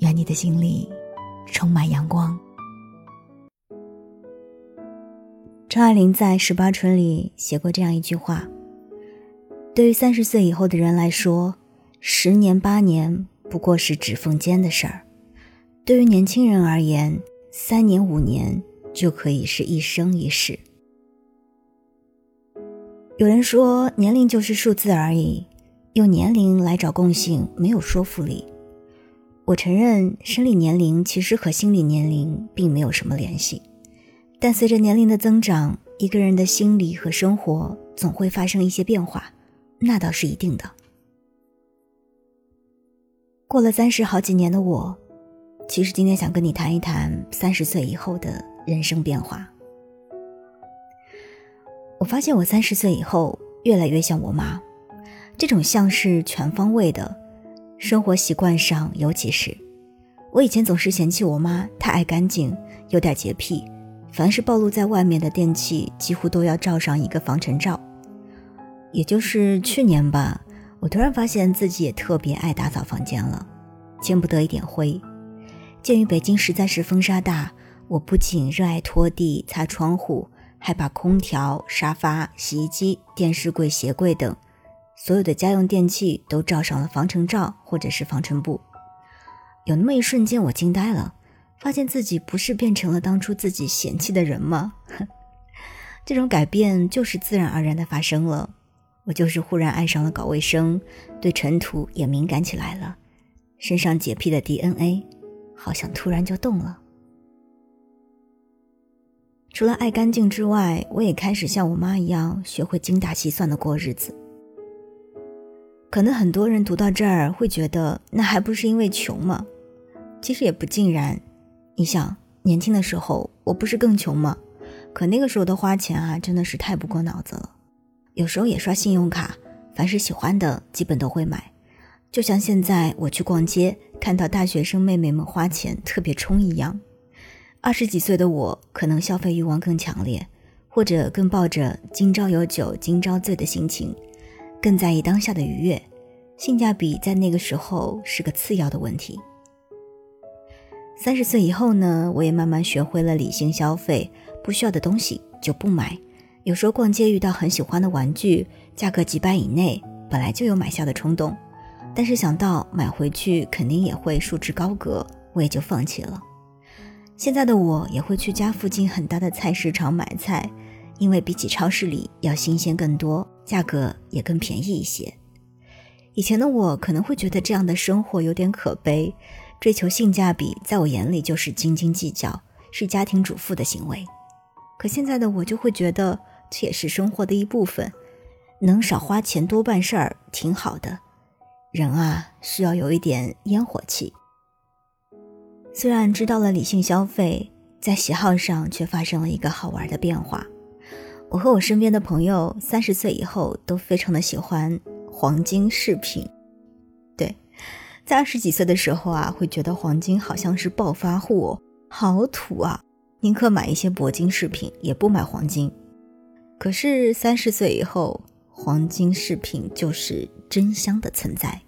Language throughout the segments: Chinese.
愿你的心里充满阳光。张爱玲在《十八春》里写过这样一句话：“对于三十岁以后的人来说，十年八年不过是指缝间的事儿；对于年轻人而言，三年五年就可以是一生一世。”有人说，年龄就是数字而已，用年龄来找共性没有说服力。我承认，生理年龄其实和心理年龄并没有什么联系，但随着年龄的增长，一个人的心理和生活总会发生一些变化，那倒是一定的。过了三十好几年的我，其实今天想跟你谈一谈三十岁以后的人生变化。我发现我三十岁以后越来越像我妈，这种像是全方位的。生活习惯上，尤其是我以前总是嫌弃我妈太爱干净，有点洁癖，凡是暴露在外面的电器几乎都要罩上一个防尘罩。也就是去年吧，我突然发现自己也特别爱打扫房间了，见不得一点灰。鉴于北京实在是风沙大，我不仅热爱拖地、擦窗户，还把空调、沙发、洗衣机、电视柜、鞋柜等。所有的家用电器都罩上了防尘罩或者是防尘布，有那么一瞬间，我惊呆了，发现自己不是变成了当初自己嫌弃的人吗？这种改变就是自然而然的发生了，我就是忽然爱上了搞卫生，对尘土也敏感起来了，身上洁癖的 DNA 好像突然就动了。除了爱干净之外，我也开始像我妈一样，学会精打细算的过日子。可能很多人读到这儿会觉得，那还不是因为穷吗？其实也不尽然。你想，年轻的时候我不是更穷吗？可那个时候的花钱啊，真的是太不过脑子了。有时候也刷信用卡，凡是喜欢的基本都会买。就像现在我去逛街，看到大学生妹妹们花钱特别冲一样。二十几岁的我，可能消费欲望更强烈，或者更抱着“今朝有酒今朝醉”的心情。更在意当下的愉悦，性价比在那个时候是个次要的问题。三十岁以后呢，我也慢慢学会了理性消费，不需要的东西就不买。有时候逛街遇到很喜欢的玩具，价格几百以内，本来就有买下的冲动，但是想到买回去肯定也会束之高阁，我也就放弃了。现在的我也会去家附近很大的菜市场买菜。因为比起超市里要新鲜更多，价格也更便宜一些。以前的我可能会觉得这样的生活有点可悲，追求性价比在我眼里就是斤斤计较，是家庭主妇的行为。可现在的我就会觉得这也是生活的一部分，能少花钱多办事儿挺好的。人啊，需要有一点烟火气。虽然知道了理性消费，在喜好上却发生了一个好玩的变化。我和我身边的朋友，三十岁以后都非常的喜欢黄金饰品。对，在二十几岁的时候啊，会觉得黄金好像是暴发户，好土啊，宁可买一些铂金饰品，也不买黄金。可是三十岁以后，黄金饰品就是真香的存在。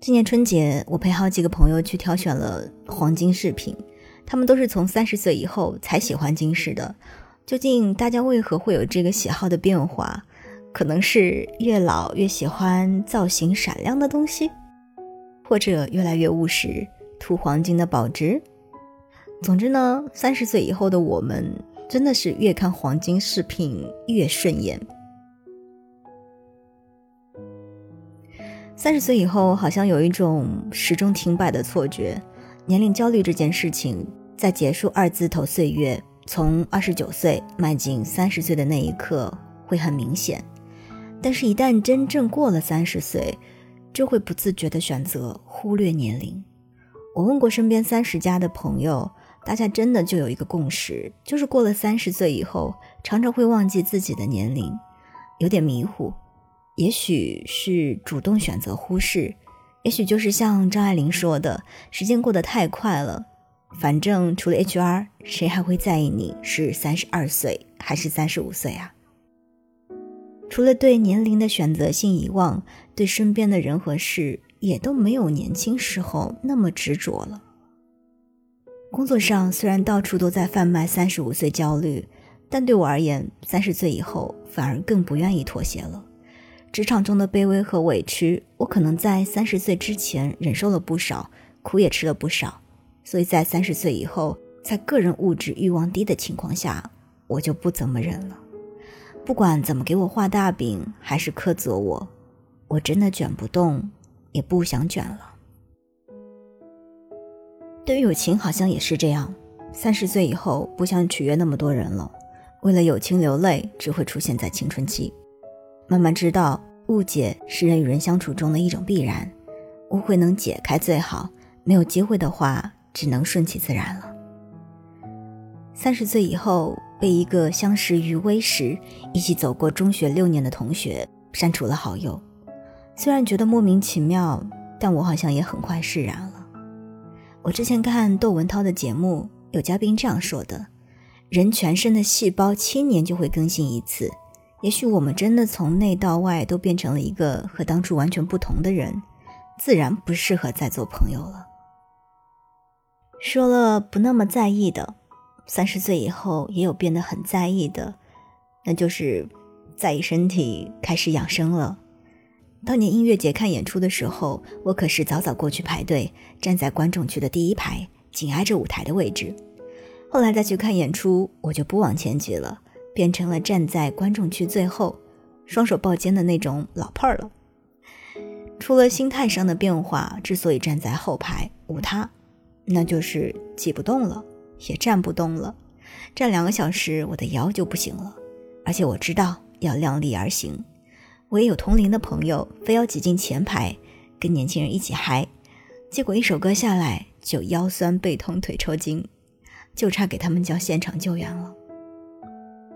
今年春节，我陪好几个朋友去挑选了黄金饰品。他们都是从三十岁以后才喜欢金饰的，究竟大家为何会有这个喜好的变化？可能是越老越喜欢造型闪亮的东西，或者越来越务实，图黄金的保值。总之呢，三十岁以后的我们真的是越看黄金饰品越顺眼。三十岁以后，好像有一种始终停摆的错觉。年龄焦虑这件事情，在结束二字头岁月，从二十九岁迈进三十岁的那一刻会很明显，但是，一旦真正过了三十岁，就会不自觉地选择忽略年龄。我问过身边三十加的朋友，大家真的就有一个共识，就是过了三十岁以后，常常会忘记自己的年龄，有点迷糊。也许是主动选择忽视，也许就是像张爱玲说的，时间过得太快了。反正除了 HR，谁还会在意你是三十二岁还是三十五岁啊？除了对年龄的选择性遗忘，对身边的人和事也都没有年轻时候那么执着了。工作上虽然到处都在贩卖三十五岁焦虑，但对我而言，三十岁以后反而更不愿意妥协了。职场中的卑微和委屈，我可能在三十岁之前忍受了不少，苦也吃了不少，所以在三十岁以后，在个人物质欲望低的情况下，我就不怎么忍了。不管怎么给我画大饼，还是苛责我，我真的卷不动，也不想卷了。对于友情，好像也是这样。三十岁以后，不想取悦那么多人了。为了友情流泪，只会出现在青春期。慢慢知道，误解是人与人相处中的一种必然，误会能解开最好。没有机会的话，只能顺其自然了。三十岁以后。被一个相识于微时、一起走过中学六年的同学删除了好友，虽然觉得莫名其妙，但我好像也很快释然了。我之前看窦文涛的节目，有嘉宾这样说的：人全身的细胞七年就会更新一次，也许我们真的从内到外都变成了一个和当初完全不同的人，自然不适合再做朋友了。说了不那么在意的。三十岁以后，也有变得很在意的，那就是在意身体，开始养生了。当年音乐节看演出的时候，我可是早早过去排队，站在观众区的第一排，紧挨着舞台的位置。后来再去看演出，我就不往前挤了，变成了站在观众区最后，双手抱肩的那种老炮儿了。除了心态上的变化，之所以站在后排无他，那就是挤不动了。也站不动了，站两个小时，我的腰就不行了。而且我知道要量力而行。我也有同龄的朋友，非要挤进前排，跟年轻人一起嗨，结果一首歌下来就腰酸背痛腿抽筋，就差给他们叫现场救援了。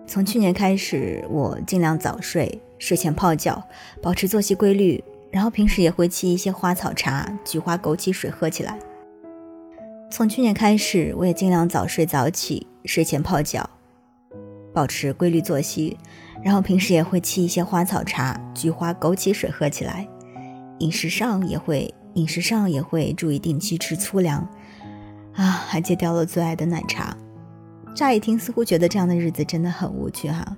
从去年开始，我尽量早睡，睡前泡脚，保持作息规律，然后平时也会沏一些花草茶、菊花枸杞水喝起来。从去年开始，我也尽量早睡早起，睡前泡脚，保持规律作息，然后平时也会沏一些花草茶、菊花枸杞水喝起来。饮食上也会，饮食上也会注意定期吃粗粮，啊，还戒掉了最爱的奶茶。乍一听似乎觉得这样的日子真的很无趣哈，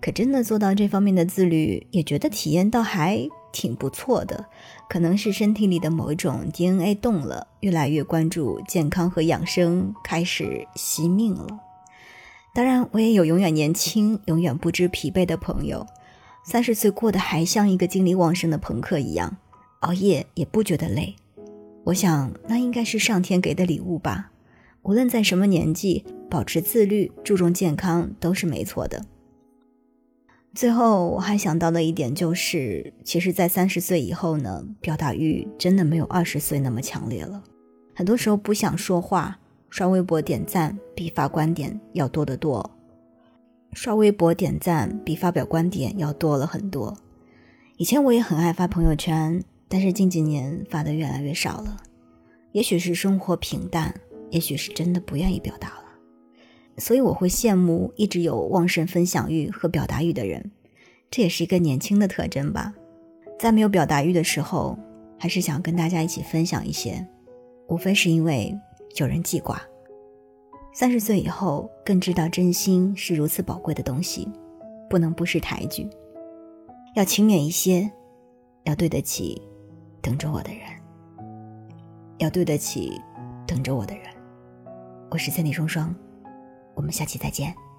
可真的做到这方面的自律，也觉得体验倒还。挺不错的，可能是身体里的某一种 DNA 动了，越来越关注健康和养生，开始惜命了。当然，我也有永远年轻、永远不知疲惫的朋友，三十岁过得还像一个精力旺盛的朋克一样，熬夜也不觉得累。我想，那应该是上天给的礼物吧。无论在什么年纪，保持自律、注重健康都是没错的。最后，我还想到的一点就是，其实，在三十岁以后呢，表达欲真的没有二十岁那么强烈了。很多时候不想说话，刷微博点赞比发观点要多得多。刷微博点赞比发表观点要多了很多。以前我也很爱发朋友圈，但是近几年发的越来越少了。也许是生活平淡，也许是真的不愿意表达了。所以我会羡慕一直有旺盛分享欲和表达欲的人，这也是一个年轻的特征吧。在没有表达欲的时候，还是想跟大家一起分享一些，无非是因为有人记挂。三十岁以后，更知道真心是如此宝贵的东西，不能不识抬举，要勤勉一些，要对得起等着我的人，要对得起等着我的人。我是千里双双。我们下期再见。